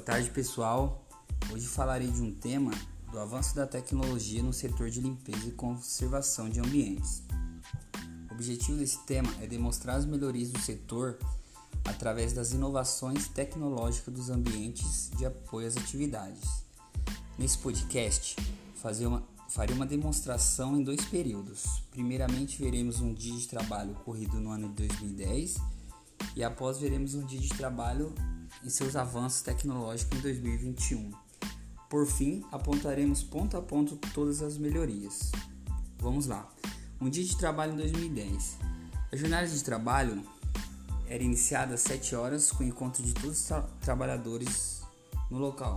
tarde, pessoal. Hoje falarei de um tema do avanço da tecnologia no setor de limpeza e conservação de ambientes. O objetivo desse tema é demonstrar as melhorias do setor através das inovações tecnológicas dos ambientes de apoio às atividades. Nesse podcast, uma, farei uma demonstração em dois períodos. Primeiramente, veremos um dia de trabalho ocorrido no ano de 2010 e após veremos um dia de trabalho em seus avanços tecnológicos em 2021. Por fim, apontaremos ponto a ponto todas as melhorias. Vamos lá. Um dia de trabalho em 2010. A jornada de trabalho era iniciada às 7 horas com o encontro de todos os tra trabalhadores no local.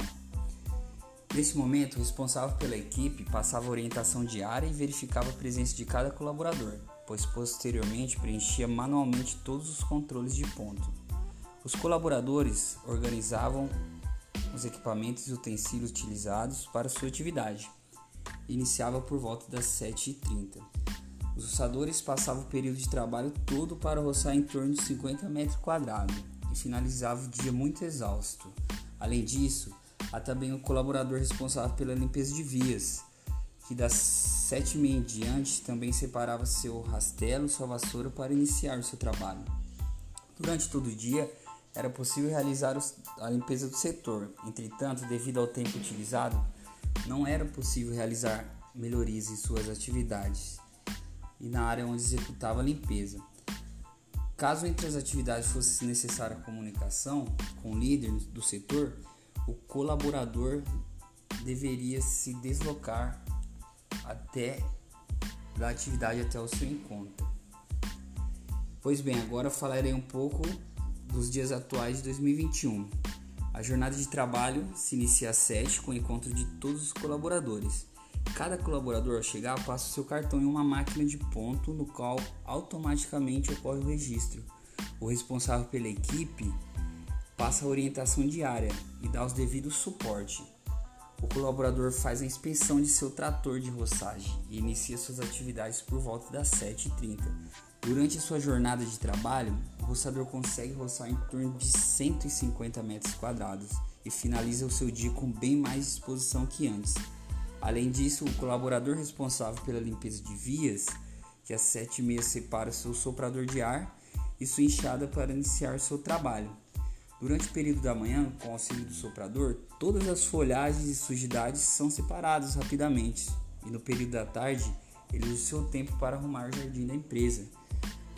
Nesse momento, o responsável pela equipe passava orientação diária e verificava a presença de cada colaborador, pois posteriormente preenchia manualmente todos os controles de ponto. Os colaboradores organizavam os equipamentos e utensílios utilizados para sua atividade. Iniciava por volta das 7h30. Os roçadores passavam o período de trabalho todo para roçar em torno de 50 metros quadrados e finalizava o dia muito exausto. Além disso, há também o colaborador responsável pela limpeza de vias, que das 7h30 em diante também separava seu rastelo, sua vassoura para iniciar o seu trabalho. Durante todo o dia, era possível realizar a limpeza do setor. Entretanto, devido ao tempo utilizado, não era possível realizar melhorias em suas atividades e na área onde executava a limpeza. Caso entre as atividades fosse necessária comunicação com o líder do setor, o colaborador deveria se deslocar até da atividade até o seu encontro. Pois bem, agora falarei um pouco dos dias atuais de 2021. A jornada de trabalho se inicia às 7 com o encontro de todos os colaboradores. Cada colaborador ao chegar passa o seu cartão em uma máquina de ponto no qual automaticamente ocorre o registro. O responsável pela equipe passa a orientação diária e dá os devidos suporte. O colaborador faz a inspeção de seu trator de roçagem e inicia suas atividades por volta das 7h30. Durante sua jornada de trabalho, o roçador consegue roçar em torno de 150 metros quadrados e finaliza o seu dia com bem mais disposição que antes. Além disso, o colaborador responsável pela limpeza de vias, que às 7h30 separa seu soprador de ar e sua enxada para iniciar seu trabalho. Durante o período da manhã, com o auxílio do soprador, todas as folhagens e sujidades são separadas rapidamente, e no período da tarde, ele usa o seu tempo para arrumar o jardim da empresa.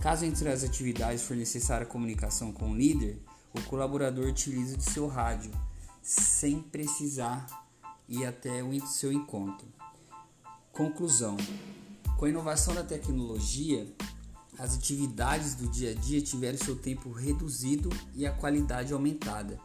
Caso entre as atividades for necessária comunicação com o líder, o colaborador utiliza de seu rádio, sem precisar ir até o seu encontro. Conclusão: com a inovação da tecnologia, as atividades do dia a dia tiveram seu tempo reduzido e a qualidade aumentada.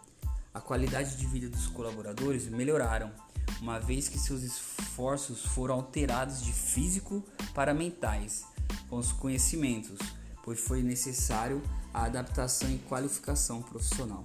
A qualidade de vida dos colaboradores melhoraram, uma vez que seus esforços foram alterados de físico para mentais, com os conhecimentos pois foi necessário a adaptação e qualificação profissional.